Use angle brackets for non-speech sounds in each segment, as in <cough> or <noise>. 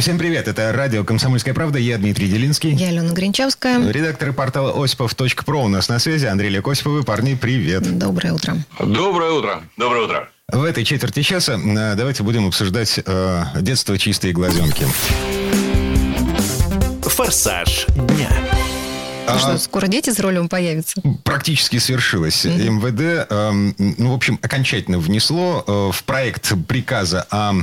Всем привет, это радио «Комсомольская правда», я Дмитрий Делинский. Я Алена Гринчевская. Редактор портала осипов.про у нас на связи. Андрей Лекосиповы. Парни, привет. Доброе утро. Доброе утро. Доброе утро. В этой четверти часа э, давайте будем обсуждать э, детство чистые глазенки. Форсаж дня. А что, скоро дети с ролем появятся? Практически свершилось. МВД, эм, ну, в общем, окончательно внесло э, в проект приказа о э,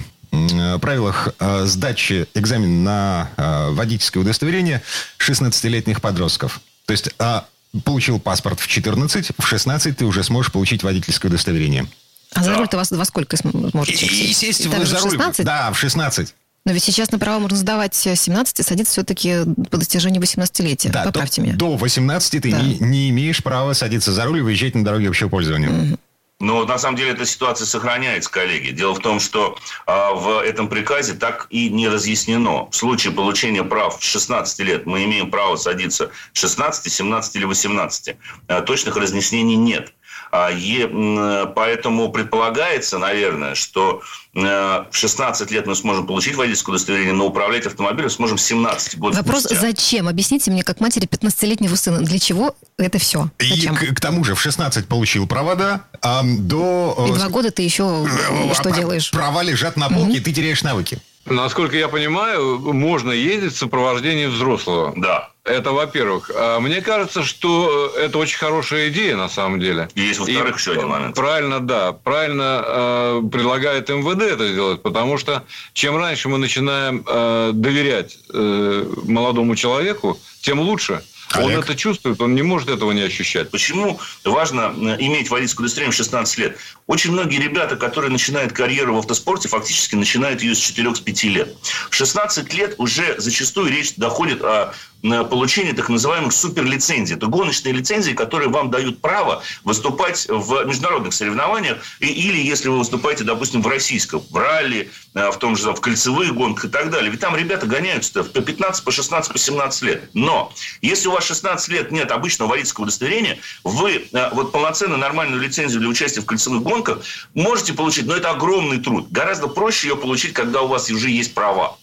правилах э, сдачи экзамена на э, водительское удостоверение 16-летних подростков. То есть а, получил паспорт в 14, в 16 ты уже сможешь получить водительское удостоверение. А за руль-то вас во сколько см- сможете И, сесть? Также за руль. 16? Да, в 16. Но ведь сейчас на право можно сдавать 17 и садиться все-таки по достижению 18-летия. Да, Поправьте до, меня. до 18 ты Да. не, не имеешь права садиться за руль и выезжать на дороге общего пользования. Но на самом деле эта ситуация сохраняется, коллеги. Дело в том, что а, в этом приказе так и не разъяснено. В случае получения прав в 16 лет мы имеем право садиться 16, 17 или 18. А, точных разъяснений нет. А, м, поэтому предполагается, наверное, что э, в 16 лет мы сможем получить водительское удостоверение, но управлять автомобилем сможем 17 год Вопрос, спустя. зачем? Объясните мне, как матери 15-летнего сына, для чего это все? И Зачем? к, к тому же в 16 получил права, да, а до... И э, два года ты еще э, что делаешь? Права лежат на полке, и ты теряешь навыки. Насколько я понимаю, можно ездить в сопровождении взрослого. Да. Это во-первых. А Мне кажется, что это очень хорошая идея на самом деле. И есть, во-вторых, еще один момент. Правильно, да. Правильно э, предлагает МВД это сделать, потому что чем раньше мы начинаем э, доверять э, молодому человеку, тем лучше. Он Олег? это чувствует, он не может этого не ощущать. Почему важно э, иметь водительское удостоверение в 16 лет? Очень многие ребята, которые начинают карьеру в автоспорте, фактически начинают ее с 4-5 лет. В 16 лет уже зачастую речь доходит о получении так называемых суперлицензий. Это гоночные лицензии, которые вам дают право выступать в международных соревнованиях. И, или если вы выступаете, допустим, в российском, в ралли, э, в том же в кольцевых гонках и так далее. Ведь там ребята гоняются по 15, по 16, по 17 лет. Но если у вас 16 лет нет обычного водительского удостоверения, вы э, вот полноценную нормальную лицензию для участия в кольцевых гонках можете получить, но это огромный труд. Гораздо проще ее получить, когда у вас уже есть права.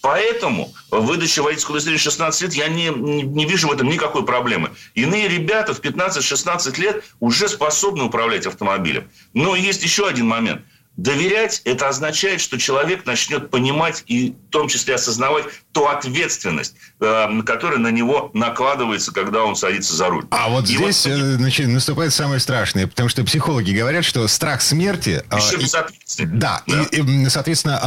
Поэтому выдача водительского удостоверения в 16 лет, я не, не вижу в этом никакой проблемы. Иные ребята в 15-16 лет уже способны управлять автомобилем. Но есть еще один момент. Доверять – это означает, что человек начнет понимать и в том числе осознавать ту ответственность, э, которая на него накладывается, когда он садится за руль. А вот И здесь вот- э, значит, наступает самое страшное, потому что психологи говорят, что страх смерти... э, Еще и- безответственность. Да, И, и, соответственно,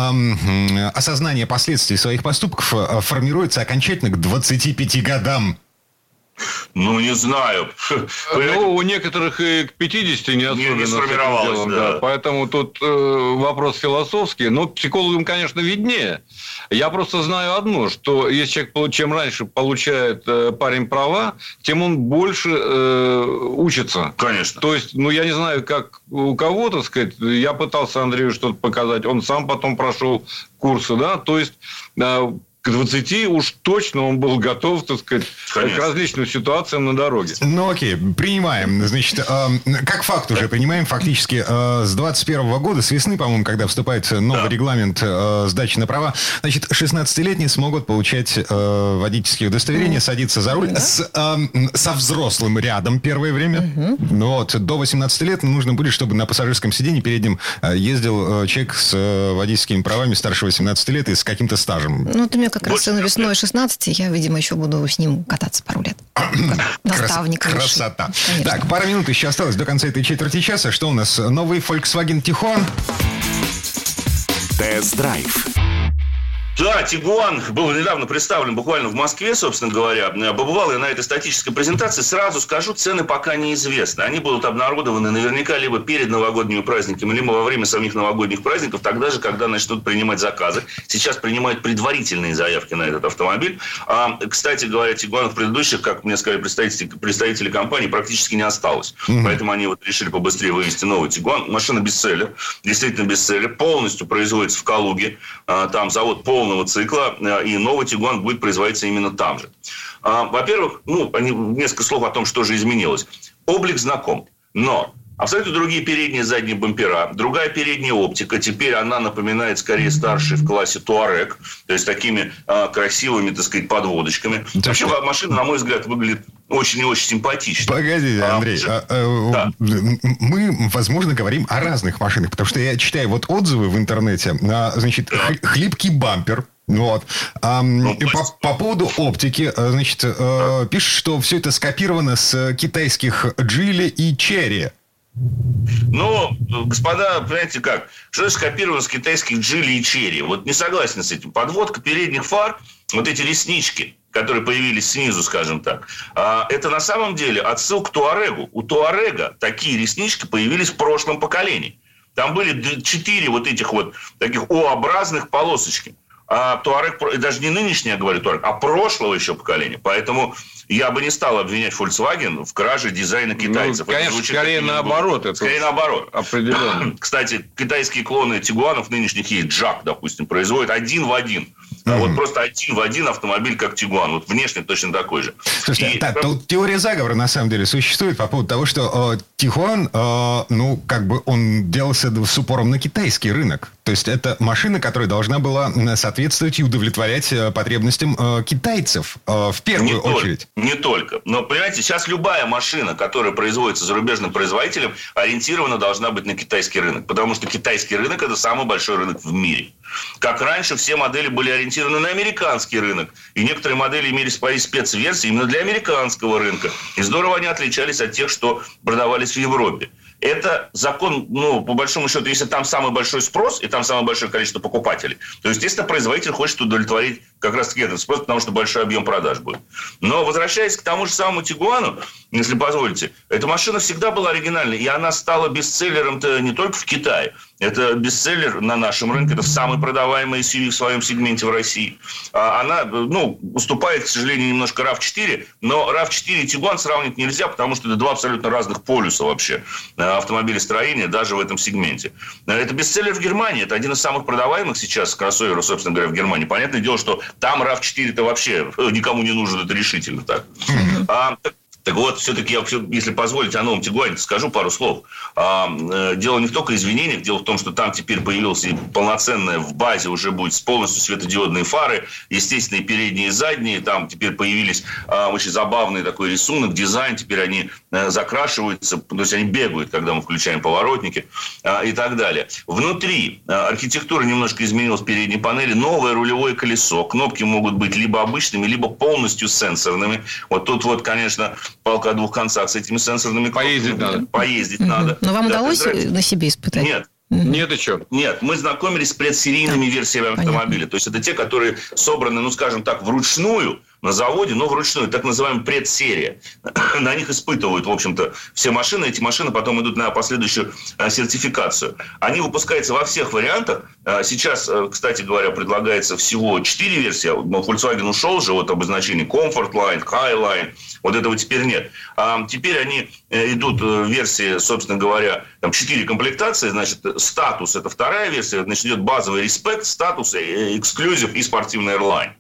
осознание последствий своих поступков э, формируется окончательно к 25 годам. Ну, не знаю. Ну, у некоторых и к 50 не особенно этим сформировалось, делом, да. Поэтому тут э, вопрос философский. Но психологам, конечно, виднее. Я просто знаю одно, что если человек, чем раньше получает э, парень права, тем он больше э, учится. Конечно. То есть, ну, я не знаю, как у кого, так сказать, я пытался Андрею что-то показать, он сам потом прошел курсы, да, то есть э, к 20 уж точно он был готов, так сказать, Конечно. к различным ситуациям на дороге. Ну окей, принимаем. Значит, ам, как факт уже принимаем фактически э, с 21 года, с весны, по-моему, когда вступает новый Да. регламент э, сдачи на права, значит, 16-летние смогут получать э, водительские удостоверения, садиться за руль с, ам, со взрослым рядом первое время. Ну вот, до 18 лет нужно будет, чтобы на пассажирском сиденье переднем э, ездил э, человек с э, водительскими правами старше 18 лет и с каким-то стажем. Ну, вот у как раз Вот сын как весной 16, я, видимо, еще буду с ним кататься пару лет. Наставник. <clears throat> Крас-. Красота. Конечно. Так, пара минут еще осталось до конца этой четверти часа. Что у нас? Новый Volkswagen Tiguan. Тест-драйв. Да, Тигуан был недавно представлен буквально в Москве, собственно говоря. Побывал я на этой статической презентации. Сразу скажу, цены пока неизвестны. Они будут обнародованы наверняка либо перед новогодними праздниками, либо во время самих новогодних праздников, тогда же, когда начнут принимать заказы. Сейчас принимают предварительные заявки на этот автомобиль. А, кстати говоря, Тигуанов предыдущих, как мне сказали представители, представители компании, практически не осталось. Mm-hmm. Поэтому они вот решили побыстрее вывести новый Тигуан. Машина бестселлер, действительно бестселлер. Полностью производится в Калуге. А, там завод полностью полного цикла, э, и новый Тигуан будет производиться именно там же. А, во-первых, ну, несколько слов о том, что же изменилось. Облик знаком, но Абсолютно другие передние и задние бампера, другая передняя оптика. Теперь она напоминает скорее старший в классе Туарек, то есть такими а, красивыми, так сказать, подводочками. Так Вообще что... машина, на мой взгляд, выглядит очень и очень симпатично. Погодите, а, Андрей, а, а, да. мы, возможно, говорим о разных машинах, потому что я читаю вот отзывы в интернете, на, значит, хлипкий бампер, вот. А, ну, по, по поводу оптики, э, значит, э, пишет, что все это скопировано с китайских Джили и Черри. Ну, господа, понимаете как, что скопировано с китайских джили и черри? Вот не согласен с этим. Подводка передних фар, вот эти реснички, которые появились снизу, скажем так, а, это на самом деле отсылка к Туарегу. У Туарега такие реснички появились в прошлом поколении. Там были четыре вот этих вот таких О-образных полосочки. А Туарег, даже не нынешний, я говорю Туарег, а прошлого еще поколения. Поэтому я бы не стал обвинять Volkswagen в краже дизайна ну, китайцев. Ну, конечно, скорее наоборот. Это скорее наоборот. Определенно. <clears throat> Кстати, китайские клоны Тигуанов нынешних есть. Джак, допустим, производит один в один. Mm-hmm. Вот просто один в один автомобиль, как Тигуан. Вот внешне точно такой же. Слушайте, и... да, тут теория заговора на самом деле существует по поводу того, что э, Тигуан, э, ну, как бы он делался с упором на китайский рынок. То есть это машина, которая должна была соответствовать и удовлетворять э, потребностям э, китайцев э, в первую не очередь. Только, не только. Но, понимаете, сейчас любая машина, которая производится зарубежным производителем, ориентирована должна быть на китайский рынок. Потому что китайский рынок – это самый большой рынок в мире. Как раньше, все модели были ориентированы на американский рынок. И некоторые модели имели свои спецверсии именно для американского рынка. И здорово они отличались от тех, что продавались в Европе это закон, ну, по большому счету, если там самый большой спрос и там самое большое количество покупателей, то, естественно, производитель хочет удовлетворить как раз-таки этот спрос, потому что большой объем продаж будет. Но возвращаясь к тому же самому Тигуану, если позволите, эта машина всегда была оригинальной, и она стала бестселлером-то не только в Китае. Это бестселлер на нашем рынке, это самый продаваемый SUV в своем сегменте в России. А она, ну, уступает, к сожалению, немножко RAV4, но RAV4 и Тигуан сравнивать нельзя, потому что это два абсолютно разных полюса вообще э, автомобилестроения даже в этом сегменте. Это бестселлер в Германии, это один из самых продаваемых сейчас кроссоверов, собственно говоря, в Германии. Понятное дело, что там RAV4-то вообще никому не нужен, это решительно так. А, так вот, все-таки я, если позволите, о новом Тигуане скажу пару слов. А, э, дело не только извинениях, дело в том, что там теперь появился полноценная в базе уже будет полностью светодиодные фары, естественные передние и задние. Там теперь появились а, очень забавный такой рисунок, дизайн. Теперь они а, закрашиваются, то есть они бегают, когда мы включаем поворотники а, и так далее. Внутри а, архитектура немножко изменилась в передней панели. Новое рулевое колесо. Кнопки могут быть либо обычными, либо полностью сенсорными. Вот тут вот, конечно, палка о двух концах с этими сенсорными Поездить надо. Поездить надо. Но вам да, удалось на себе испытать? Нет. Нет еще. Нет, мы знакомились с предсерийными да. версиями автомобиля. Понятно. То есть это те, которые собраны, ну, скажем так, вручную, на заводе, но вручную, так называемая предсерия. <clears throat> на них испытывают, в общем-то, все машины. Эти машины потом идут на последующую а, сертификацию. Они выпускаются во всех вариантах. А, сейчас, э, кстати говоря, предлагается всего 4 версии. Volkswagen ушел же от обозначения Comfort Line, High Line. Вот этого теперь нет. А теперь они э, идут э, версии, собственно говоря, там 4 комплектации. Значит, статус – это вторая версия. Значит, идет базовый респект, статус, эксклюзив и спортивный airline.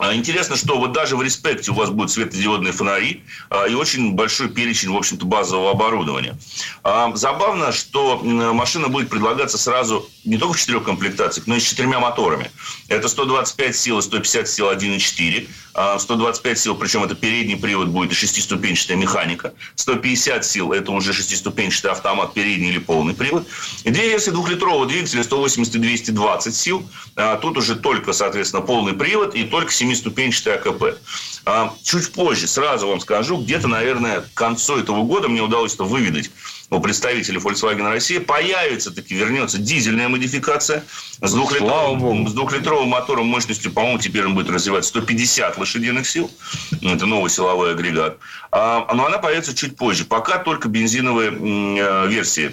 А интересно, что вот даже в респекте у вас будут светодиодные фонари а, и очень большой перечень, в общем-то, базового оборудования. А, забавно, что машина будет предлагаться сразу не только в четырех комплектациях, но и с четырьмя моторами. Это 125 сил и 150 сил 1.4. 125 сил, причем это передний привод будет и шестиступенчатая механика. 150 сил – это уже шестиступенчатый автомат, передний или полный привод. И две версии двухлитрового двигателя 180 и 220 сил. Тут уже только, соответственно, полный привод и только 7 семиступенчатый АКП. А, чуть позже, сразу вам скажу, где-то, наверное, к концу этого года мне удалось это выведать у представителей Volkswagen Россия, появится таки, вернется дизельная модификация с, двухлитровым, с двухлитровым мотором мощностью, по-моему, теперь он будет развивать 150 лошадиных сил. Это новый силовой агрегат. А, но она появится чуть позже. Пока только бензиновые э, версии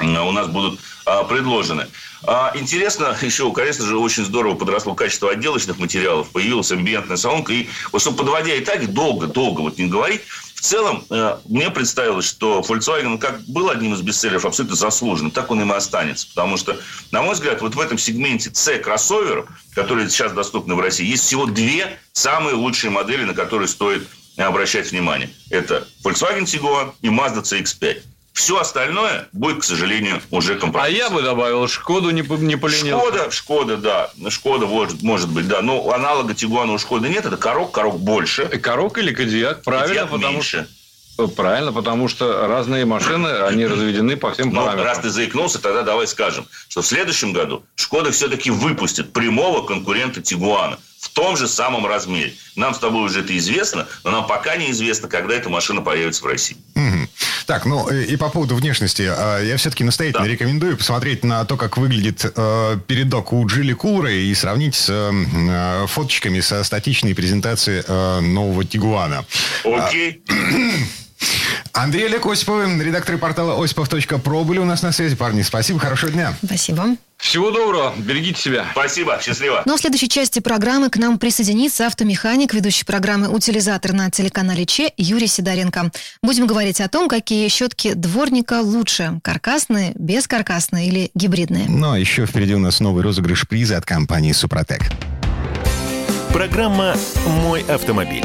у нас будут а, предложены. А, интересно, <laughs> еще, конечно же, очень здорово подросло качество отделочных материалов, появилась амбиентная салонка. И вот, чтобы подводя итоги, долго-долго вот не говорить, в целом, э, мне представилось, что Volkswagen как был одним из бестселлеров абсолютно заслуженным, так он им и останется. Потому что, на мой взгляд, вот в этом сегменте C-кроссоверов, которые сейчас доступны в России, есть всего две самые лучшие модели, на которые стоит обращать внимание. Это Volkswagen Tiguan и Mazda CX-5. Все остальное будет, к сожалению, уже компромисс. А я бы добавил Шкоду не, не поленился. Шкода, Шкода, да. Шкода может, может быть, да. Но аналога Тигуана у Шкоды нет. Это Корок, Корок больше. Корок или Кадиак, правильно, Кадиак потому меньше. что... Правильно, потому что разные машины, они разведены по всем Но параметрам. раз ты заикнулся, тогда давай скажем, что в следующем году Шкода все-таки выпустит прямого конкурента Тигуана в том же самом размере. Нам с тобой уже это известно, но нам пока неизвестно, когда эта машина появится в России. Мгм. Так, ну и по поводу внешности. а, Я все-таки настоятельно Да. рекомендую посмотреть на то, как выглядит э, передок у Джили Кулера и сравнить с э, фоточками со статичной презентации э, нового Тигуана. Окей. Андрей Олег Осипов, редактор портала осипов.про были у нас на связи. Парни, спасибо, хорошего дня. Спасибо. Всего доброго, берегите себя. Спасибо, счастливо. Ну а в следующей части программы к нам присоединится автомеханик, ведущий программы «Утилизатор» на телеканале Че Юрий Сидоренко. Будем говорить о том, какие щетки дворника лучше – каркасные, бескаркасные или гибридные. Ну, а еще впереди у нас новый розыгрыш приза от компании «Супротек». Программа «Мой автомобиль».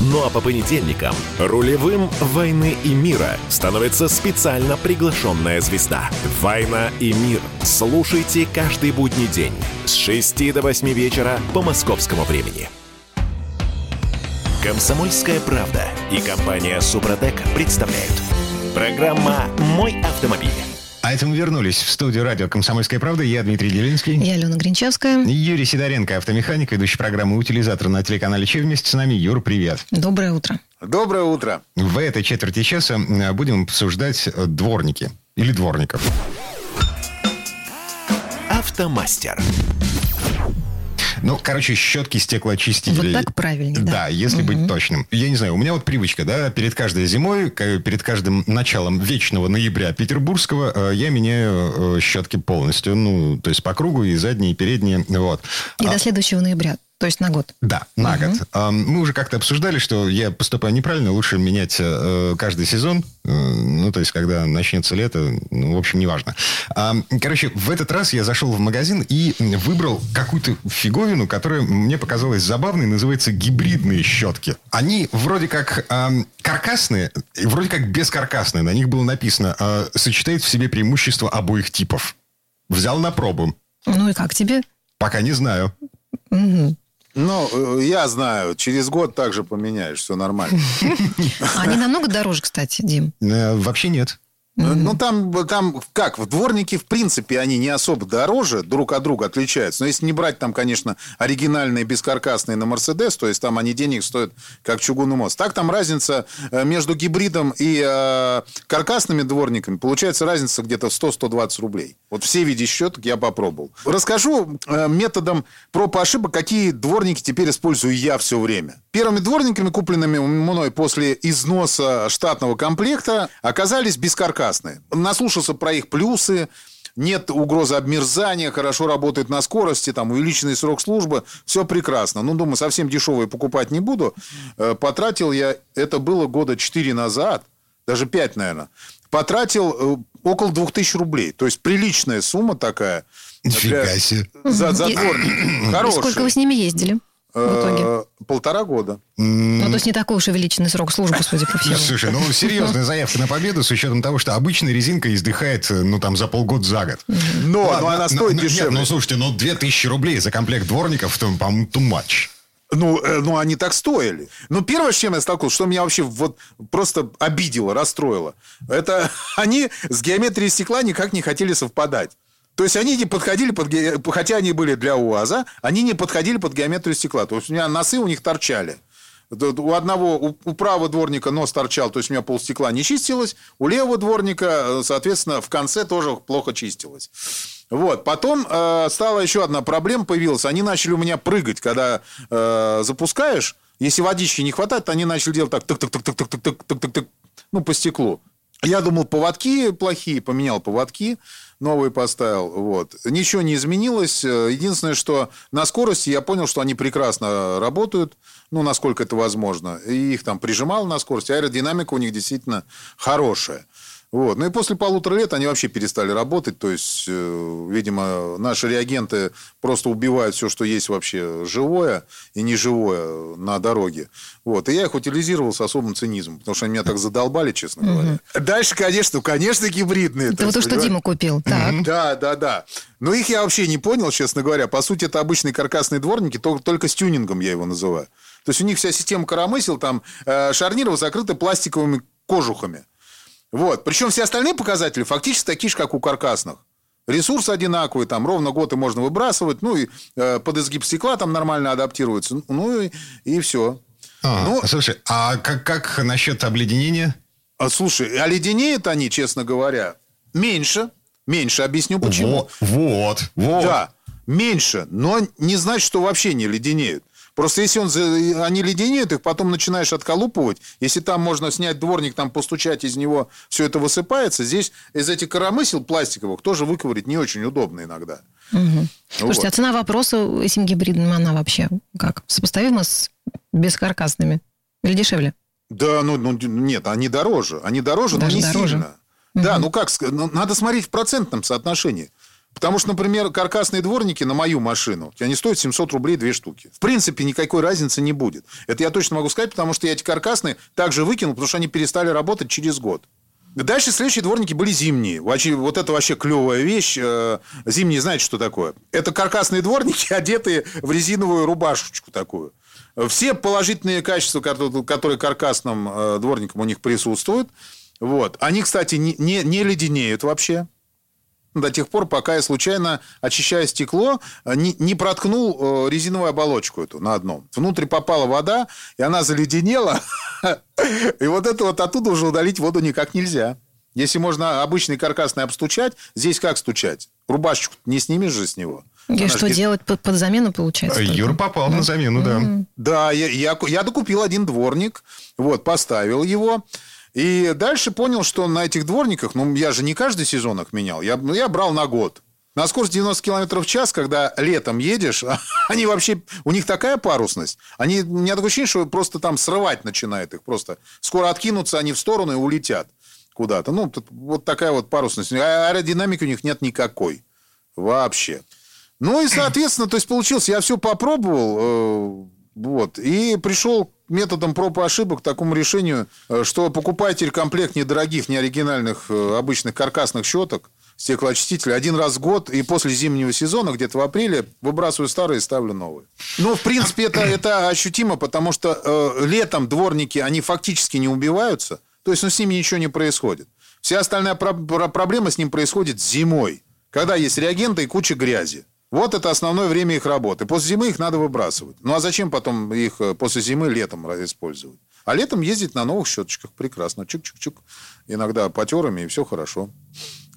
Ну а по понедельникам рулевым «Войны и мира» становится специально приглашенная звезда. «Война и мир». Слушайте каждый будний день с 6 до 8 вечера по московскому времени. Комсомольская правда и компания «Супротек» представляют. Программа «Мой автомобиль». А это мы вернулись в студию радио «Комсомольская правда». Я Дмитрий Делинский. Я Алена Гринчевская. Юрий Сидоренко, автомеханик, ведущий программы «Утилизатор» на телеканале Че. Вместе с нами. Юр, привет. Доброе утро. Доброе утро. В этой четверти часа э, будем обсуждать э, дворники. Или дворников. «Автомастер». Ну, короче, щетки стеклоочистителей. Вот так правильнее, да. Да, если быть точным. Я не знаю, у меня вот привычка, да, перед каждой зимой, перед каждым началом вечного ноября петербургского э, я меняю э, щетки полностью. Ну, то есть по кругу и задние, и передние. Вот. И А- до следующего ноября, то есть на год. Да, на год. А, Мы уже как-то обсуждали, что я поступаю неправильно, лучше менять э, каждый сезон. Э, Ну, то есть, когда начнется лето, ну, в общем, неважно. Короче, в этот раз я зашел в магазин и выбрал какую-то фиговину, которая мне показалась забавной, называется гибридные щетки. Они вроде как каркасные, и вроде как бескаркасные. На них было написано, э, сочетает в себе преимущества обоих типов. Взял на пробу. Ну и как тебе? Пока не знаю. Мгм. Ну, э, я знаю, через год также поменяешь, все нормально. <laughs> Они намного дороже, кстати, Дим. Э, Вообще нет. Ну, там, там как, в дворники, в принципе, они не особо дороже друг от друга отличаются. Но если не брать там, конечно, оригинальные бескаркасные на Мерседес, то есть там они денег стоят как чугунный мост. Так там разница э, между гибридом и э, каркасными дворниками, получается разница где-то в 100-120 рублей. Вот все виде счеток я попробовал. Расскажу э, методом проб и ошибок, какие дворники теперь использую я все время. Первыми дворниками, купленными мной после износа штатного комплекта, оказались бескаркасные. Наслушался про их плюсы, нет угрозы обмерзания, хорошо работает на скорости, там увеличенный срок службы, все прекрасно. Ну, думаю, совсем дешевые покупать не буду. Э, потратил я, это было года 4 назад, даже 5, наверное, потратил э, около 2000 рублей. То есть приличная сумма такая. Нифига себе. За, за дворник. Хороший. Сколько вы с ними ездили? В итоге? Э, полтора года. Ну, то есть не такой уж и величинный срок службы, судя по всему. Слушай, ну, серьезная заявка на победу с учетом того, что обычная резинка издыхает, ну, там, за полгода за год. Но, Ладно, но она стоит но, дешевле. Нет, ну, слушайте, ну, 2000 рублей за комплект дворников, то, по-моему, too much. Ну, э, ну, они так стоили. Ну, первое, с чем я столкнулся, что меня вообще вот просто обидело, расстроило, это <laughs> они с геометрией стекла никак не хотели совпадать. То есть они не подходили под... Хотя они были для УАЗа, они не подходили под геометрию стекла. То есть у меня носы у них торчали. У одного, у, правого дворника нос торчал, то есть у меня пол стекла не чистилось. У левого дворника, соответственно, в конце тоже плохо чистилось. Вот. Потом э, стала еще одна проблема появилась. Они начали у меня прыгать, когда э, запускаешь. Если водички не хватает, то они начали делать так, тык-тык-тык-тык-тык-тык-тык-тык, ну, по стеклу. Я думал, поводки плохие, поменял поводки, новые поставил. Вот. Ничего не изменилось. Единственное, что на скорости я понял, что они прекрасно работают, ну, насколько это возможно. И их там прижимал на скорости. Аэродинамика у них действительно хорошая. Вот. Ну и после полутора лет они вообще перестали работать. То есть, э, видимо, наши реагенты просто убивают все, что есть вообще живое и неживое на дороге. Вот. И я их утилизировал с особым цинизмом, потому что они меня так задолбали, честно говоря. Угу. Дальше, конечно, конечно, гибридные. Это вот то, что Дима купил. Так. Да, да, да. Но их я вообще не понял, честно говоря. По сути, это обычные каркасные дворники, только с тюнингом я его называю. То есть у них вся система коромысел, там э, шарниров закрыты пластиковыми кожухами. Вот. Причем все остальные показатели фактически такие же, как у каркасных. Ресурс одинаковый, там ровно год и можно выбрасывать, ну и э, под изгиб стекла там нормально адаптируется, ну и, и все. А, ну, слушай, а как, как насчет обледенения? А, слушай, оледенеют они, честно говоря, меньше. Меньше, объясню почему. Вот, вот, вот. Да, меньше, но не значит, что вообще не леденеют. Просто если он, они леденеют, их потом начинаешь отколупывать. Если там можно снять дворник, там постучать из него, все это высыпается. Здесь из этих коромысел пластиковых тоже выковырить не очень удобно иногда. Угу. Вот. Слушайте, а цена вопроса этим гибридным, она вообще как? Сопоставима с бескаркасными? Или дешевле? Да, ну, ну нет, они дороже. Они дороже, Даже но не дороже. сильно. Угу. Да, ну как, ну, надо смотреть в процентном соотношении. Потому что, например, каркасные дворники на мою машину, они стоят 700 рублей две штуки. В принципе, никакой разницы не будет. Это я точно могу сказать, потому что я эти каркасные также выкинул, потому что они перестали работать через год. Дальше следующие дворники были зимние. Вот это вообще клевая вещь. Э, зимние, знаете, что такое? Это каркасные дворники, <laughs> одетые в резиновую рубашечку такую. Все положительные качества, которые каркасным э, дворникам у них присутствуют. Вот. Они, кстати, не, не леденеют вообще до тех пор, пока я случайно, очищая стекло, не, не проткнул э, резиновую оболочку эту на одном. Внутрь попала вода, и она заледенела. <laughs> И вот это вот оттуда уже удалить воду никак нельзя. Если можно обычный каркасный обстучать, здесь как стучать? Рубашечку не снимешь же с него. И Она что же... делать под, под замену, получается? Юр попал да? на замену, да. Mm-hmm. Да, я, я, я докупил один дворник, вот, поставил его. И дальше понял, что на этих дворниках, ну, я же не каждый сезон их менял, я, ну, я брал на год. На скорость 90 км в час, когда летом едешь, <laughs> они вообще, у них такая парусность. Они, у меня такое ощущение, что просто там срывать начинает их. Просто скоро откинутся они в сторону и улетят куда-то. Ну, вот такая вот парусность. А аэродинамики у них нет никакой. Вообще. Ну и, соответственно, то есть получилось, я все попробовал, э, вот, и пришел методом проб и ошибок к такому решению, э, что покупайте комплект недорогих, неоригинальных, э, обычных каркасных щеток, стеклоочистителя один раз в год, и после зимнего сезона, где-то в апреле, выбрасываю старые и ставлю новые. Ну, в принципе, это, <coughs> это ощутимо, потому что э, летом дворники, они фактически не убиваются, то есть ну, с ними ничего не происходит. Вся остальная про- про- проблема с ним происходит зимой, когда есть реагенты и куча грязи. Вот это основное время их работы. После зимы их надо выбрасывать. Ну а зачем потом их э, после зимы летом использовать? А летом ездить на новых щеточках прекрасно. Чук-чук-чук. Иногда потерами, и все хорошо.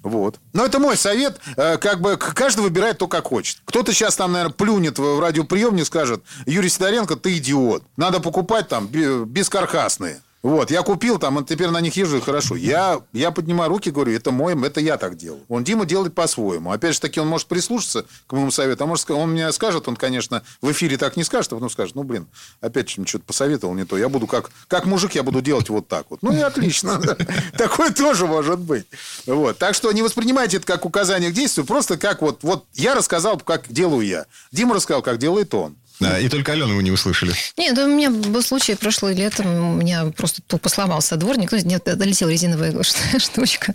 Вот. Но это мой совет. Э, Как бы каждый выбирает то, как хочет. Кто-то сейчас там, наверное, плюнет в радиоприемник, скажет, Юрий Сидоренко, ты идиот. Надо покупать там бе- бескаркасные. Вот, я купил там, и теперь на них езжу, и хорошо. Я, я поднимаю руки, говорю, это мой, это я так делал. Он Дима делает по-своему. Опять же таки, он может прислушаться к моему совету, а может, он мне скажет, он, конечно, в эфире так не скажет, а потом скажет, ну, блин, опять же, что-то посоветовал не то. Я буду как, как мужик, я буду делать вот так вот. Ну, и отлично. <laughs> Такое тоже может быть. Вот. Так что не воспринимайте это как указание к действию, просто как вот, вот я рассказал, как делаю я. Дима рассказал, как делает он. Да, и только Алену вы не услышали. Нет, у меня был случай прошлым летом, у меня просто тупо сломался дворник, ну, нет, долетела резиновая <laughs> штучка.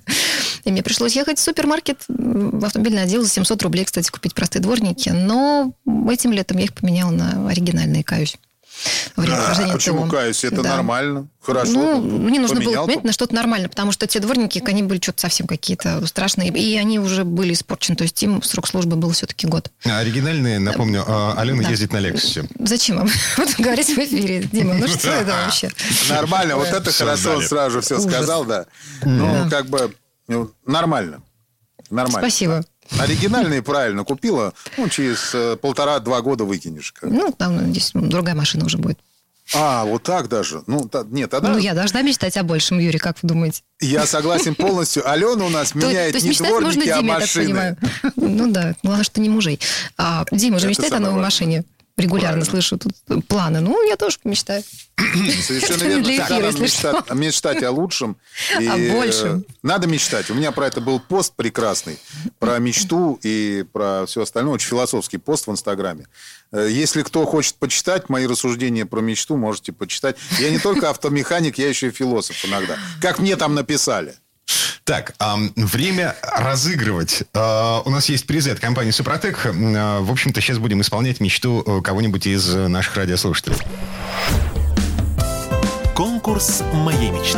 И мне пришлось ехать в супермаркет, в автомобильный отдел за 700 рублей, кстати, купить простые дворники. Но этим летом я их поменяла на оригинальные, каюсь. Время А, прохождения почему ТО. каюсь? Это Да. нормально. Хорошо. Ну, мне нужно было поменять на что-то нормальное, потому что те дворники, они были что-то совсем какие-то страшные, и они уже были испорчены. То есть им срок службы был все-таки год. А Оригинальные, напомню, а, Алена Да. ездит на Лексусе. Зачем вам <laughs> вот говорить в эфире, Дима? Ну что это <laughs> вообще? Нормально, вот это хорошо, сразу же все сказал, да. Ну, как бы, ну, нормально. Нормально. Спасибо. Оригинальные правильно купила, ну, через э, полтора-два года выкинешь. Ну, там здесь другая машина уже будет. А, вот так даже. Ну, та- нет, тогда Ну, я должна мечтать о большем, Юрий, как вы думаете? я согласен <laughs> полностью. Алена у нас То- меняет то есть не дворники, а Диме, машины. Ну да, главное, что не мужей. А Дима же мечтает о новой машине. Регулярно Правильно. слышу тут планы. Ну, я тоже мечтаю. Совершенно верно. для эфира, надо мечтать, мечтать о лучшем. <laughs> И, О большем. э, Надо мечтать. У меня про это был пост прекрасный. Про мечту и про все остальное. Очень философский пост в Инстаграме. Э, Если кто хочет почитать мои рассуждения про мечту, можете почитать. Я не только автомеханик, я еще и философ иногда. Как мне там написали. Так, время разыгрывать. А, у нас есть призы от компании Супротек. А, В общем-то, сейчас будем исполнять мечту э, кого-нибудь из э, наших радиослушателей. Конкурс моей мечты.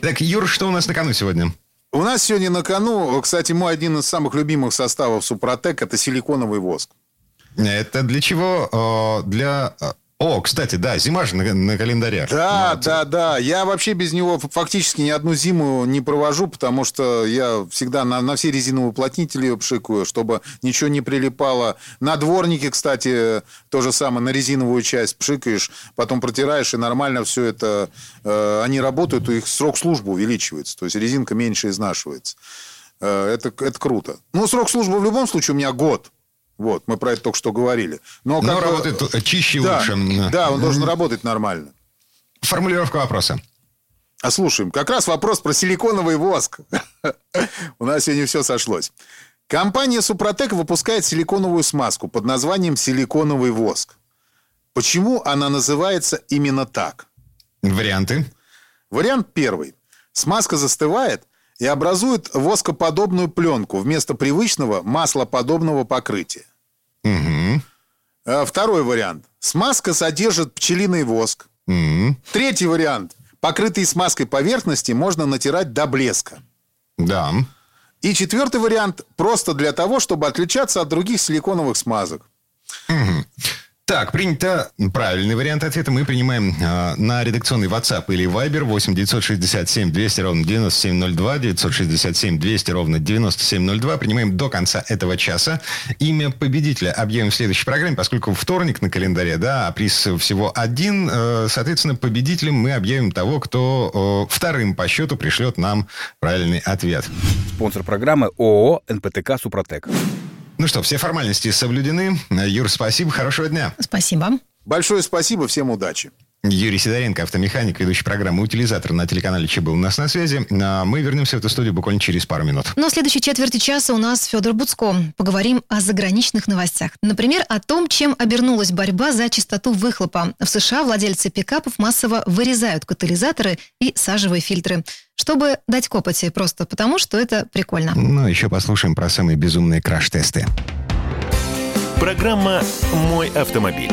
Так, Юр, что у нас на кону сегодня? У нас сегодня на кону, кстати, мой один из самых любимых составов Супротек – это силиконовый воск. Это для чего? Э, Для... О, кстати, да, зима же на, на календаре. Да, Вот. да, да. Я вообще без него фактически ни одну зиму не провожу, потому что я всегда на, на все резиновые уплотнители пшикаю, чтобы ничего не прилипало. На дворнике, кстати, то же самое, на резиновую часть пшикаешь, потом протираешь, и нормально все это... э, они работают, у их срок службы увеличивается, то есть резинка меньше изнашивается. Э, это, это круто. Ну, срок службы в любом случае у меня год. Вот, мы про это только что говорили. Но, Но как бы- работает э, чище да, лучше. Да, он должен работать нормально. Формулировка вопроса. А слушаем, как раз вопрос про силиконовый воск. <laughs> У нас сегодня все сошлось. Компания Супротек выпускает силиконовую смазку под названием силиконовый воск. Почему она называется именно так? Варианты. Вариант первый. Смазка застывает и образует воскоподобную пленку вместо привычного маслоподобного покрытия. А Второй вариант. Смазка содержит пчелиный воск. Мгм. Третий вариант. Покрытые смазкой поверхности можно натирать до блеска. Да. И четвертый вариант просто для того, чтобы отличаться от других силиконовых смазок. Так, принято правильный вариант ответа. Мы принимаем э, на редакционный WhatsApp или Viber 8 967 200 ровно 9702, 967 200 ровно 9702. Принимаем до конца этого часа. Имя победителя объявим в следующей программе, поскольку вторник на календаре, да, а приз всего один. э, соответственно, победителем мы объявим того, кто э, вторым по счету пришлет нам правильный ответ. Спонсор программы ООО «НПТК Супротек». Ну что, все формальности соблюдены. Юр, спасибо, хорошего дня. Спасибо. Большое спасибо, всем удачи. Юрий Сидоренко, автомеханик, ведущий программы «Утилизатор» на телеканале Че был у нас на связи. А Мы вернемся в эту студию буквально через пару минут. Но в следующей четверти часа у нас Федор Буцко. Поговорим о заграничных новостях. Например, о том, чем обернулась борьба за чистоту выхлопа. В США владельцы пикапов массово вырезают катализаторы и сажевые фильтры, чтобы дать копоти, просто потому, что это прикольно. Ну, еще послушаем про самые безумные краш-тесты. Программа «Мой автомобиль».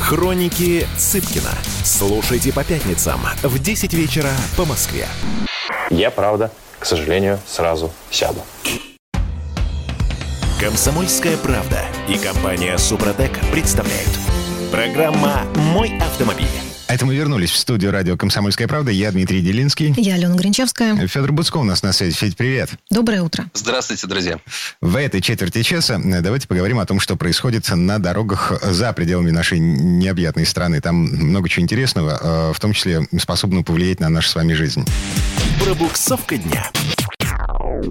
Хроники Цыпкина. Слушайте по пятницам в 10 вечера по Москве. Я, правда, к сожалению, сразу сяду. Комсомольская правда и компания Супротек представляют. Программа «Мой автомобиль». Это мы вернулись в студию радио «Комсомольская правда». Я Дмитрий Делинский. Я Алена Гринчевская. Федор Буцко у нас на связи. Федь, привет. Доброе утро. Здравствуйте, друзья. В этой четверти часа э, давайте поговорим о том, что происходит на дорогах за пределами нашей необъятной страны. Там много чего интересного, э, в том числе способного повлиять на нашу с вами жизнь. Пробуксовка дня.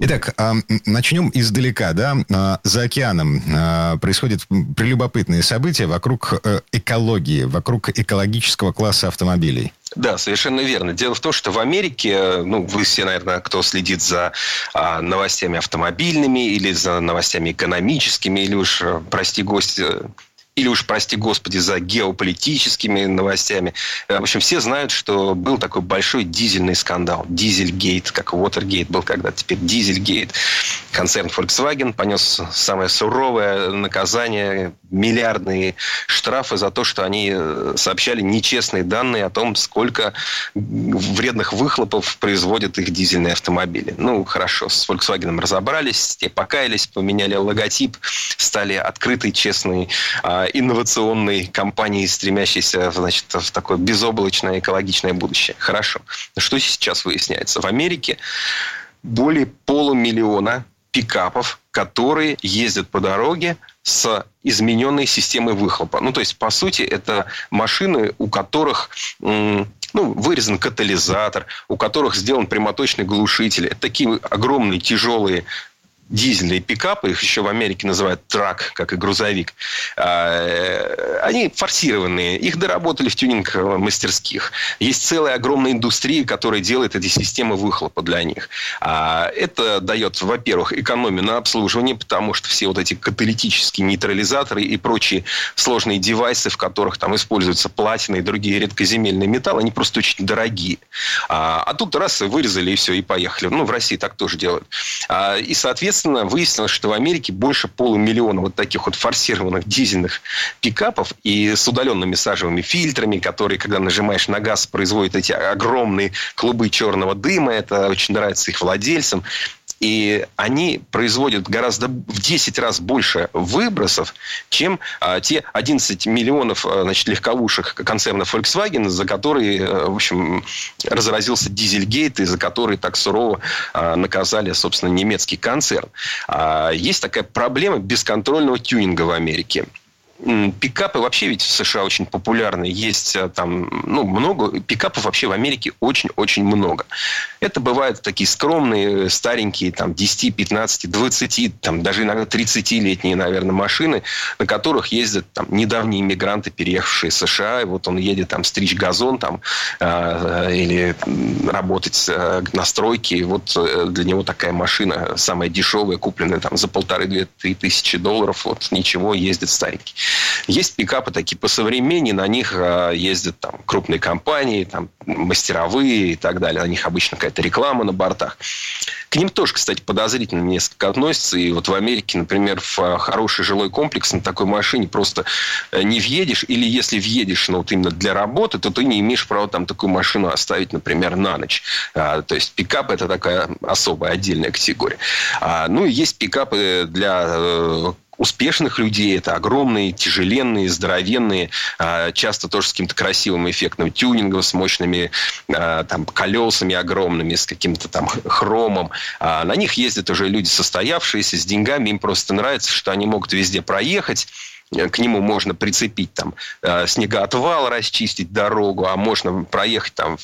Итак, а, начнем издалека, да. А, за океаном а, происходят прелюбопытные события вокруг э, экологии, вокруг экологического класса автомобилей. Да, совершенно верно. Дело в том, что в Америке, ну, вы все, наверное, кто следит за а, новостями автомобильными или за новостями экономическими, или уж, э, прости гость, или уж, прости господи, за геополитическими новостями. Э, в общем, все знают, что был такой большой дизельный скандал. Дизельгейт, как Уотергейт был когда-то, теперь Дизельгейт. Концерн Volkswagen понес самое суровое наказание, миллиардные штрафы за то, что они э, сообщали нечестные данные о том, сколько вредных выхлопов производят их дизельные автомобили. Ну, хорошо, с Volkswagen разобрались, те покаялись, поменяли логотип, стали открытой, честной а, инновационной компании, стремящейся значит, в такое безоблачное экологичное будущее. Хорошо. Что сейчас выясняется? В Америке более полумиллиона пикапов, которые ездят по дороге с измененной системой выхлопа. Ну, то есть, по сути, это машины, у которых ну, вырезан катализатор, у которых сделан прямоточный глушитель. Это такие огромные, тяжелые дизельные пикапы, их еще в Америке называют трак, как и грузовик, а, они форсированные, их доработали в тюнинг-мастерских. Есть целая огромная индустрия, которая делает эти системы выхлопа для них. А, это дает, во-первых, экономию на обслуживании, потому что все вот эти каталитические нейтрализаторы и прочие сложные девайсы, в которых там используются платина и другие редкоземельные металлы, они просто очень дорогие. А, а тут раз вырезали и все, и поехали. Ну, в России так тоже делают. И, соответственно, Соответственно, выяснилось, что в Америке больше полумиллиона вот таких вот форсированных дизельных пикапов и с удаленными сажевыми фильтрами, которые, когда нажимаешь на газ, производят эти огромные клубы черного дыма. Это очень нравится их владельцам. И они производят гораздо в 10 раз больше выбросов, чем а, те 11 миллионов а, значит, легковушек концерна Volkswagen, за которые, а, в общем, разразился Дизельгейт, и за которые так сурово а, наказали, собственно, немецкий концерн. А, есть такая проблема бесконтрольного тюнинга в Америке пикапы вообще ведь в США очень популярны. Есть а, там, ну, много. Пикапов вообще в Америке очень-очень много. Это бывают такие скромные, старенькие, там, 10, 15, 20, там, даже иногда 30-летние, наверное, машины, на которых ездят там недавние иммигранты, переехавшие из США. И вот он едет там стричь газон там, э, или работать э, на стройке. И вот э, для него такая машина самая дешевая, купленная там за полторы-две-три тысячи долларов. Вот ничего, ездит старенький. Есть пикапы такие посовременнее, на них а, ездят там крупные компании, там мастеровые и так далее. На них обычно какая-то реклама на бортах. К ним тоже, кстати, подозрительно несколько относятся. И вот в Америке, например, в хороший жилой комплекс на такой машине просто э, не въедешь. Или если въедешь, ну, вот именно для работы, то ты не имеешь права там такую машину оставить, например, на ночь. А, то есть пикап это такая особая отдельная категория. А, ну, и есть пикапы для э, успешных людей. Это огромные, тяжеленные, здоровенные, а, часто тоже с каким-то красивым эффектным тюнингом, с мощными а, там, колесами огромными, с каким-то там хромом. А на них ездят уже люди состоявшиеся, с деньгами. Им просто нравится, что они могут везде проехать к нему можно прицепить там снегоотвал, расчистить дорогу, а можно проехать там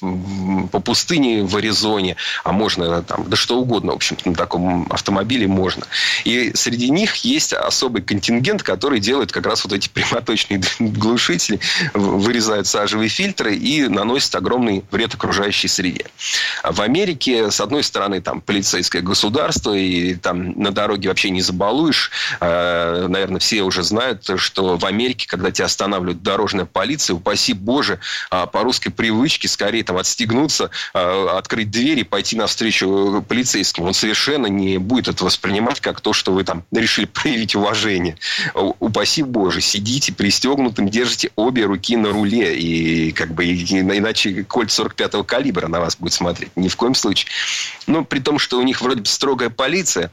по пустыне в Аризоне, а можно там, да что угодно, в общем на таком автомобиле можно. И среди них есть особый контингент, который делает как раз вот эти прямоточные <laughs> глушители, вырезают сажевые фильтры и наносят огромный вред окружающей среде. В Америке, с одной стороны, там полицейское государство, и там на дороге вообще не забалуешь. А, наверное, все уже знают, что в Америке, когда тебя останавливает дорожная полиция, упаси Боже, а, по русской привычке скорее там отстегнуться, а, открыть дверь и пойти навстречу полицейскому. Он совершенно не будет это воспринимать как то, что вы там решили проявить уважение. Упаси Боже, сидите пристегнутым, держите обе руки на руле. И как бы иначе кольт 45-го калибра на вас будет смотреть. Ни в коем случае. Но при том, что у них вроде бы строгая полиция,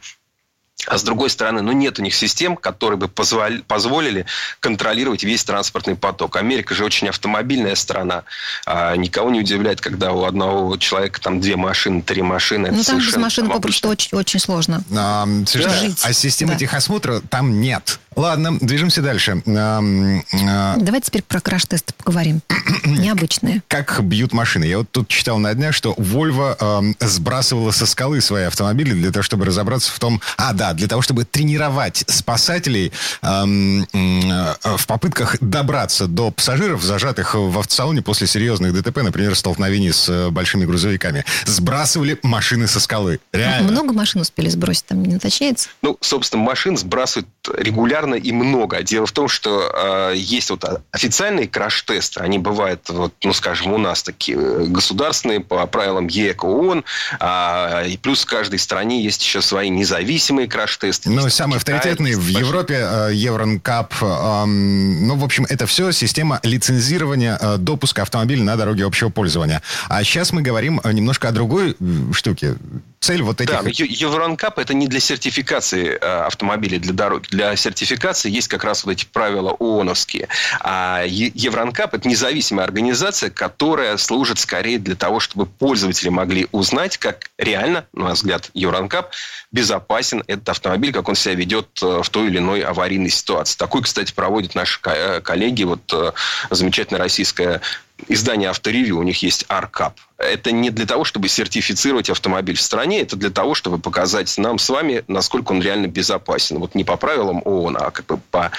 а с другой стороны, ну, нет у них систем, которые бы позволи, позволили контролировать весь транспортный поток. Америка же очень автомобильная страна. А никого не удивляет, когда у одного человека там две машины, три машины. Ну, там без машины попросту очень, очень сложно а, да. жить. А системы да. техосмотра там нет. Ладно, движемся дальше. А, Давайте теперь про краш-тесты поговорим. <clears throat> Необычные. Как бьют машины. Я вот тут читал на днях, что Volvo э, сбрасывала со скалы свои автомобили для того, чтобы разобраться в том... А, да, для того, чтобы тренировать спасателей эм, э, в попытках добраться до пассажиров, зажатых в автосалоне после серьезных ДТП, например, столкновений с э, большими грузовиками. Сбрасывали машины со скалы. Реально. Много машин успели сбросить, там не уточняется? Ну, собственно, машин сбрасывают регулярно и много. Дело в том, что э, есть вот официальные краш-тесты, они бывают, вот, ну, скажем, у нас такие э, государственные по правилам ЕКО ООН, а, и плюс в каждой стране есть еще свои независимые краш-тесты. Ну, самые авторитетные в Европе, э, Евронкап, э, ну, в общем, это все система лицензирования э, допуска автомобиля на дороге общего пользования. А сейчас мы говорим э, немножко о другой штуке цель вот этих... Да, Евронкап это не для сертификации э, автомобилей для дороги. Для сертификации есть как раз вот эти правила ООНовские. А Евронкап это независимая организация, которая служит скорее для того, чтобы пользователи могли узнать, как реально, на наш взгляд, Евронкап безопасен этот автомобиль, как он себя ведет э, в той или иной аварийной ситуации. Такой, кстати, проводят наши э, коллеги. Вот замечательная российская издание авторевью, у них есть ARCAP. Это не для того, чтобы сертифицировать автомобиль в стране, это для того, чтобы показать нам с вами, насколько он реально безопасен. Вот не по правилам ООН, а как бы по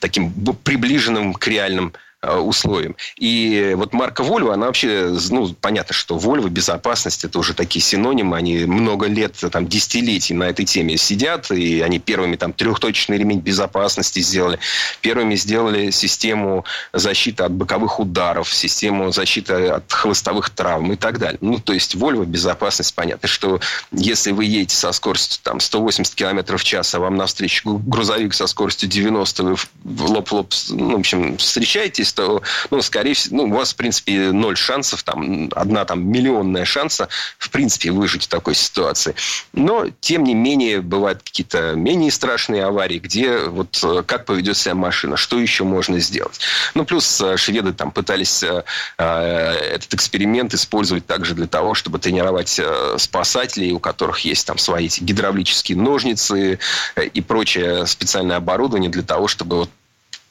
таким приближенным к реальным условиям. И вот марка Volvo, она вообще, ну, понятно, что Volvo, безопасность, это уже такие синонимы, они много лет, там, десятилетий на этой теме сидят, и они первыми там трехточечный ремень безопасности сделали, первыми сделали систему защиты от боковых ударов, систему защиты от хвостовых травм и так далее. Ну, то есть Volvo, безопасность, понятно, что если вы едете со скоростью там 180 км в час, а вам навстречу грузовик со скоростью 90, вы в лоб, ну, в общем, встречаетесь, есть, то, ну, скорее всего, ну, у вас, в принципе, ноль шансов, там, одна там миллионная шанса, в принципе, выжить в такой ситуации. Но, тем не менее, бывают какие-то менее страшные аварии, где вот э, как поведет себя машина, что еще можно сделать. Ну, плюс э, шведы там пытались э, этот эксперимент использовать также для того, чтобы тренировать спасателей, у которых есть там свои гидравлические ножницы и прочее специальное оборудование для того, чтобы вот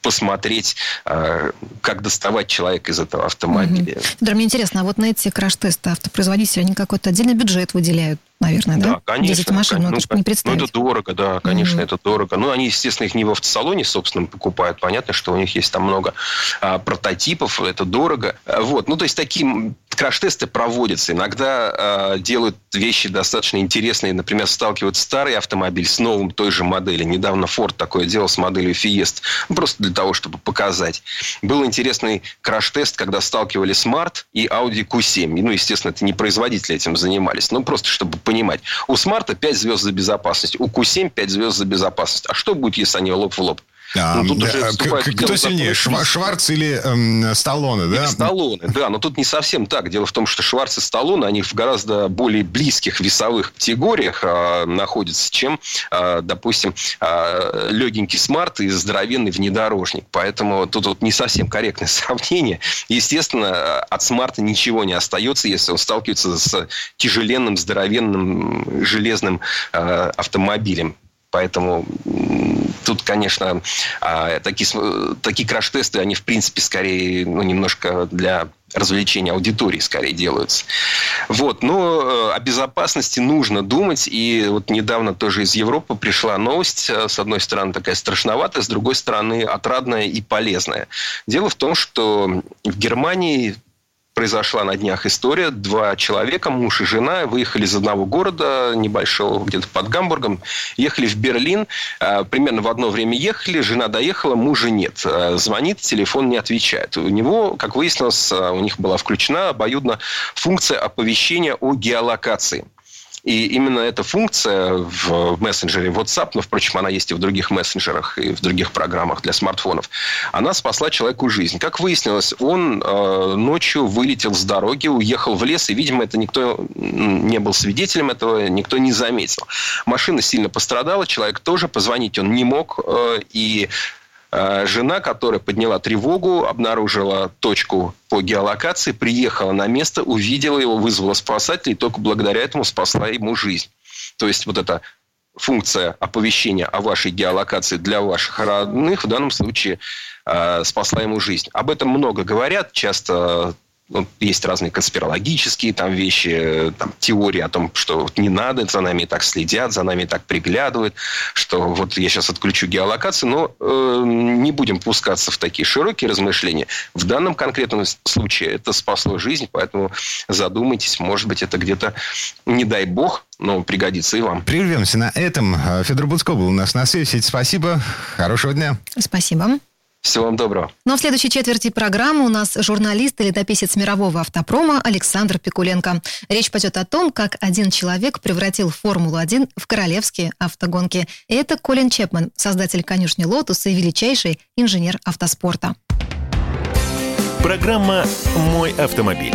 посмотреть, э, как доставать человека из этого автомобиля. Угу. Да, мне интересно, а вот на эти краш-тесты автопроизводители, они какой-то отдельный бюджет выделяют? Наверное, да? Да, конечно. 10 машин, ну, ну, это не представить. Ну, это дорого, да, конечно, mm-hmm. это дорого. Ну, они, естественно, их не в автосалоне, собственно, покупают. Понятно, что у них есть там много а, прототипов, это дорого. Вот, ну, то есть, такие краш-тесты проводятся. Иногда а, делают вещи достаточно интересные. Например, сталкивают старый автомобиль с новым той же модели. Недавно Ford такое делал с моделью Fiesta. Ну, просто для того, чтобы показать. Был интересный краш-тест, когда сталкивали Smart и Audi Q7. Ну, естественно, это не производители этим занимались. Ну, просто чтобы понимать. У Смарта 5 звезд за безопасность, у Q7 5 звезд за безопасность. А что будет, если они лоб в лоб? А, ну, тут да, уже кто сильнее, Шва- Шварц или эм, Сталлоне, да? Или Сталлоне, да. Но тут не совсем так. Дело в том, что Шварц и Сталлоне, они в гораздо более близких весовых категориях э, находятся, чем, э, допустим, э, легенький смарт и здоровенный внедорожник. Поэтому тут вот не совсем корректное <laughs> сравнение. Естественно, от смарта ничего не остается, если он сталкивается с тяжеленным, здоровенным, железным э, автомобилем. Поэтому тут, конечно, а, такие, такие краш-тесты, они, в принципе, скорее ну, немножко для развлечения аудитории скорее делаются. Вот. Но э, о безопасности нужно думать. И вот недавно тоже из Европы пришла новость. Э, с одной стороны, такая страшноватая, с другой стороны, отрадная и полезная. Дело в том, что в Германии произошла на днях история. Два человека, муж и жена, выехали из одного города, небольшого, где-то под Гамбургом, ехали в Берлин. А, примерно в одно время ехали, жена доехала, мужа нет. А, звонит, телефон не отвечает. У него, как выяснилось, а, у них была включена обоюдно функция оповещения о геолокации. И именно эта функция в мессенджере WhatsApp, но, впрочем, она есть и в других мессенджерах, и в других программах для смартфонов, она спасла человеку жизнь. Как выяснилось, он э, ночью вылетел с дороги, уехал в лес, и, видимо, это никто не был свидетелем этого, никто не заметил. Машина сильно пострадала, человек тоже, позвонить он не мог, э, и жена, которая подняла тревогу, обнаружила точку по геолокации, приехала на место, увидела его, вызвала спасателей, и только благодаря этому спасла ему жизнь. То есть вот эта функция оповещения о вашей геолокации для ваших родных в данном случае э, спасла ему жизнь. Об этом много говорят, часто ну, есть разные конспирологические там вещи, там, теории о том, что вот не надо, за нами так следят, за нами так приглядывают, что вот я сейчас отключу геолокацию, но э, не будем пускаться в такие широкие размышления. В данном конкретном случае это спасло жизнь, поэтому задумайтесь, может быть, это где-то, не дай бог, но пригодится и вам. Прервемся на этом. Федор Буцко был у нас на связи. Спасибо. Хорошего дня. Спасибо. Всего вам доброго. Ну а в следующей четверти программы у нас журналист и летописец мирового автопрома Александр Пикуленко. Речь пойдет о том, как один человек превратил Формулу-1 в королевские автогонки. И это Колин Чепман, создатель конюшни «Лотус» и величайший инженер автоспорта. Программа «Мой автомобиль».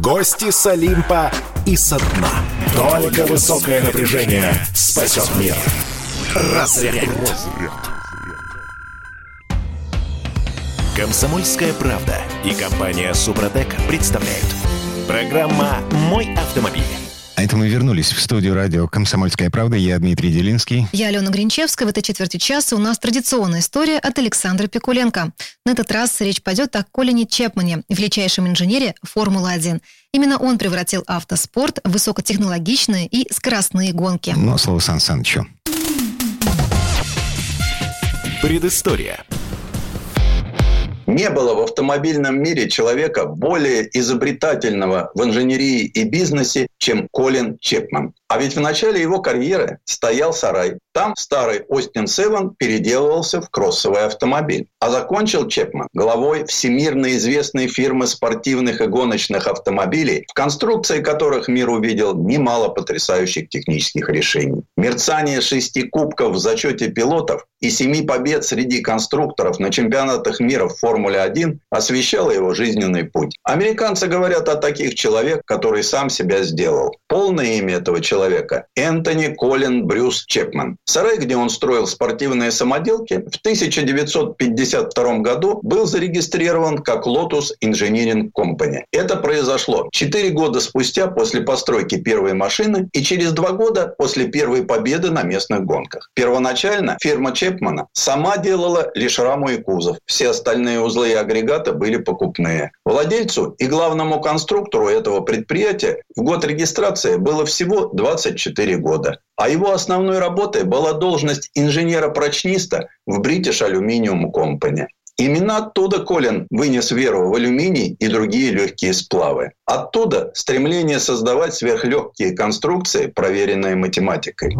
Гости с Олимпа и со дна. Только высокое напряжение спасет мир. Разряд. Комсомольская правда и компания Супротек представляют. Программа «Мой автомобиль». А это мы вернулись в студию радио «Комсомольская правда». Я Дмитрий Делинский. Я Алена Гринчевская. В этой четверти часа у нас традиционная история от Александра Пикуленко. На этот раз речь пойдет о Колине Чепмане, величайшем инженере Формулы-1. Именно он превратил автоспорт в высокотехнологичные и скоростные гонки. Ну, слово Сан Санычу. Предыстория. Не было в автомобильном мире человека более изобретательного в инженерии и бизнесе, чем Колин Чепман. А ведь в начале его карьеры стоял сарай. Там старый Остин Севен переделывался в кроссовый автомобиль. А закончил Чепман главой всемирно известной фирмы спортивных и гоночных автомобилей, в конструкции которых мир увидел немало потрясающих технических решений. Мерцание шести кубков в зачете пилотов и семи побед среди конструкторов на чемпионатах мира в Формуле-1 освещало его жизненный путь. Американцы говорят о таких человек, который сам себя сделал. Полное имя этого человека – Энтони Колин Брюс Чепман. Сарай, где он строил спортивные самоделки, в 1952 году был зарегистрирован как Lotus Engineering Company. Это произошло 4 года спустя после постройки первой машины и через 2 года после первой победы на местных гонках. Первоначально фирма Чепмана сама делала лишь раму и кузов. Все остальные узлы и агрегаты были покупные. Владельцу и главному конструктору этого предприятия в год регистрации было всего 24 года. А его основной работой была должность инженера-прочниста в British Aluminium Company. Именно оттуда Колин вынес веру в алюминий и другие легкие сплавы. Оттуда стремление создавать сверхлегкие конструкции, проверенные математикой.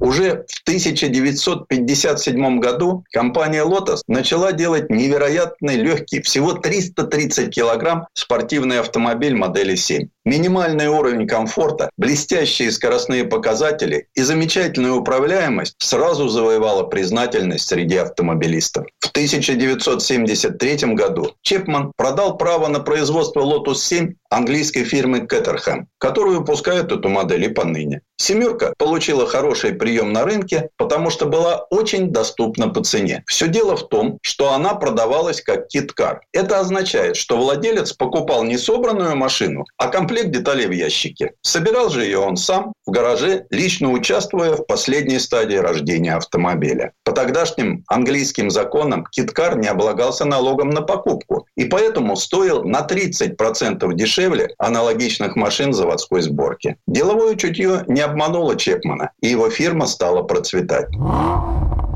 Уже в 1957 году компания Lotus начала делать невероятный легкий, всего 330 килограмм, спортивный автомобиль модели 7. Минимальный уровень комфорта, блестящие скоростные показатели и замечательная управляемость сразу завоевала признательность среди автомобилистов. В 1973 году Чепман продал право на производство Lotus 7 английской фирмы Caterham, которая выпускает эту модель и поныне. «Семерка» получила хороший прием на рынке, потому что была очень доступна по цене. Все дело в том, что она продавалась как киткар. Это означает, что владелец покупал не собранную машину, а комплект деталей в ящике. Собирал же ее он сам в гараже, лично участвуя в последней стадии рождения автомобиля. По тогдашним английским законам киткар не облагался налогом на покупку и поэтому стоил на 30% дешевле аналогичных машин заводской сборки. Деловое чутье не обманула Чепмана, и его фирма стала процветать.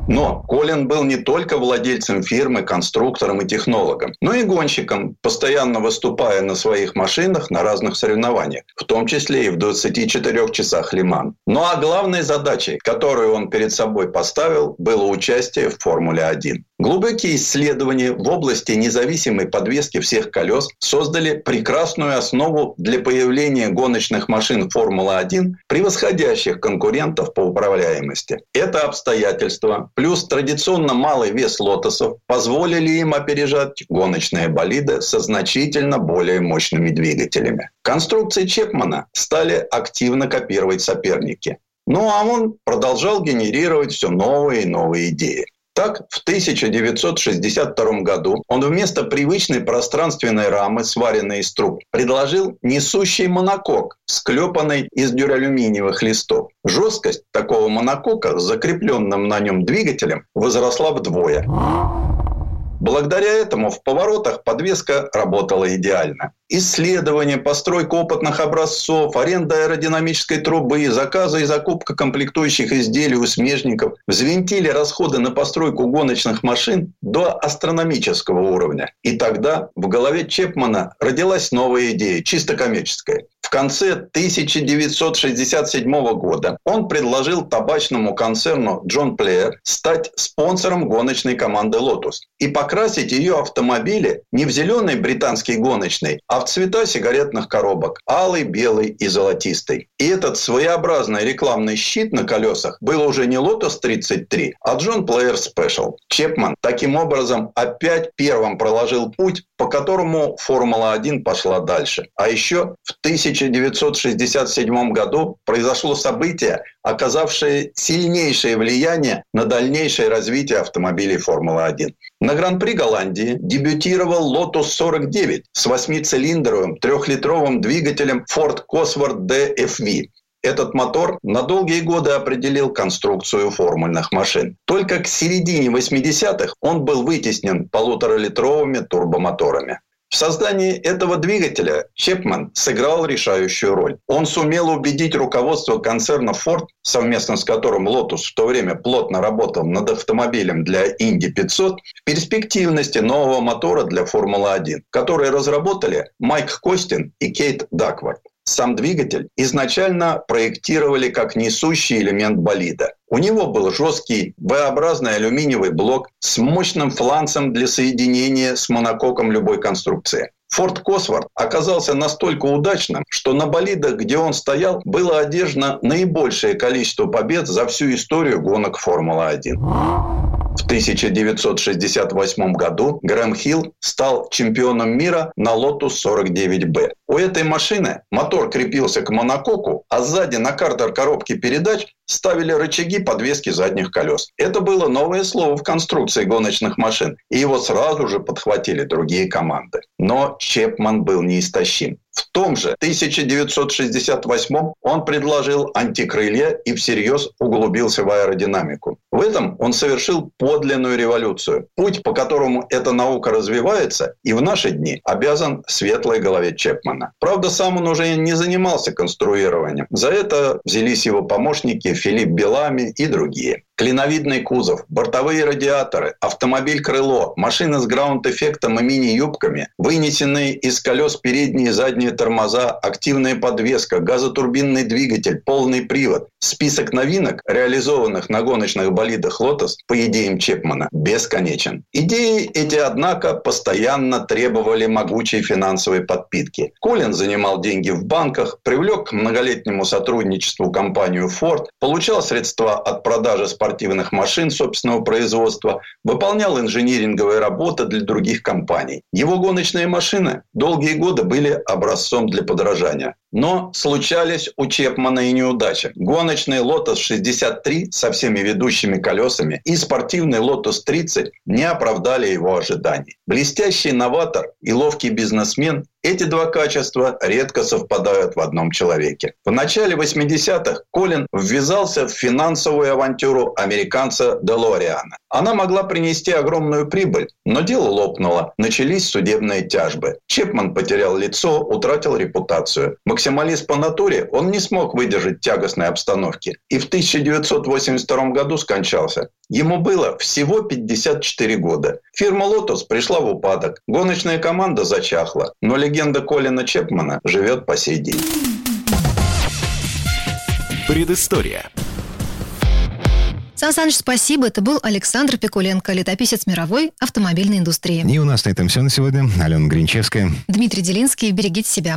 Но Колин был не только владельцем фирмы, конструктором и технологом, но и гонщиком, постоянно выступая на своих машинах на разных соревнованиях, в том числе и в 24 часах Лиман. Ну а главной задачей, которую он перед собой поставил, было участие в Формуле-1. Глубокие исследования в области независимой подвески всех колес создали прекрасную основу для появления гоночных машин Формула-1, превосходящих конкурентов по управляемости. Это обстоятельство плюс традиционно малый вес лотосов позволили им опережать гоночные болиды со значительно более мощными двигателями. Конструкции Чепмана стали активно копировать соперники. Ну а он продолжал генерировать все новые и новые идеи. Так, в 1962 году он вместо привычной пространственной рамы, сваренной из труб, предложил несущий монокок, склепанный из дюралюминиевых листов. Жесткость такого монокока с закрепленным на нем двигателем возросла вдвое. Благодаря этому в поворотах подвеска работала идеально. Исследования, постройка опытных образцов, аренда аэродинамической трубы, заказы и закупка комплектующих изделий у смежников взвинтили расходы на постройку гоночных машин до астрономического уровня. И тогда в голове Чепмана родилась новая идея, чисто коммерческая. В конце 1967 года он предложил табачному концерну Джон Плеер стать спонсором гоночной команды Lotus и покрасить ее автомобили не в зеленый британский гоночный, а в цвета сигаретных коробок – алый, белый и золотистый. И этот своеобразный рекламный щит на колесах был уже не Lotus 33, а Джон Плеер Special. Чепман таким образом опять первым проложил путь, по которому Формула-1 пошла дальше. А еще в 1967 году произошло событие, оказавшее сильнейшее влияние на дальнейшее развитие автомобилей Формулы-1. На Гран-при Голландии дебютировал Lotus 49 с восьмицилиндровым трехлитровым двигателем Ford Cosworth DFV. Этот мотор на долгие годы определил конструкцию формульных машин. Только к середине 80-х он был вытеснен полуторалитровыми турбомоторами. В создании этого двигателя Чепман сыграл решающую роль. Он сумел убедить руководство концерна Ford, совместно с которым Lotus в то время плотно работал над автомобилем для Indy 500, в перспективности нового мотора для Формулы-1, который разработали Майк Костин и Кейт Даквард. Сам двигатель изначально проектировали как несущий элемент болида. У него был жесткий V-образный алюминиевый блок с мощным фланцем для соединения с монококом любой конструкции. Форд Косворт оказался настолько удачным, что на болидах, где он стоял, было одержано наибольшее количество побед за всю историю гонок Формулы-1. В 1968 году Грэм Хилл стал чемпионом мира на Lotus 49B. У этой машины мотор крепился к монококу, а сзади на картер коробки передач ставили рычаги подвески задних колес. Это было новое слово в конструкции гоночных машин, и его сразу же подхватили другие команды. Но Чепман был неистощим. В том же 1968 он предложил антикрылья и всерьез углубился в аэродинамику. В этом он совершил подлинную революцию. Путь, по которому эта наука развивается, и в наши дни обязан светлой голове Чепмана. Правда, сам он уже не занимался конструированием. За это взялись его помощники Филипп Белами и другие. Клиновидный кузов, бортовые радиаторы, автомобиль-крыло, машины с граунд-эффектом и мини-юбками, вынесенные из колес передние и задние тормоза, активная подвеска, газотурбинный двигатель, полный привод. Список новинок, реализованных на гоночных болидах «Лотос», по идеям Чепмана, бесконечен. Идеи эти, однако, постоянно требовали могучей финансовой подпитки. Колин занимал деньги в банках, привлек к многолетнему сотрудничеству компанию Ford, получал средства от продажи спортивных машин собственного производства, выполнял инжиниринговые работы для других компаний. Его гоночные машины долгие годы были образцом для подражания. Но случались у Чепмана и неудачи. Гоночный «Лотос-63» со всеми ведущими колесами и спортивный «Лотос-30» не оправдали его ожиданий. Блестящий новатор и ловкий бизнесмен эти два качества редко совпадают в одном человеке. В начале 80-х Колин ввязался в финансовую авантюру американца Делориана. Она могла принести огромную прибыль, но дело лопнуло. Начались судебные тяжбы. Чепман потерял лицо, утратил репутацию. Максималист по натуре, он не смог выдержать тягостной обстановки. И в 1982 году скончался. Ему было всего 54 года. Фирма «Лотос» пришла в упадок. Гоночная команда зачахла. Но легенда Колина Чепмана живет по сей день. Предыстория. Сан Саныч, спасибо. Это был Александр Пикуленко, летописец мировой автомобильной индустрии. И у нас на этом все на сегодня. Алена Гринчевская. Дмитрий Делинский. Берегите себя.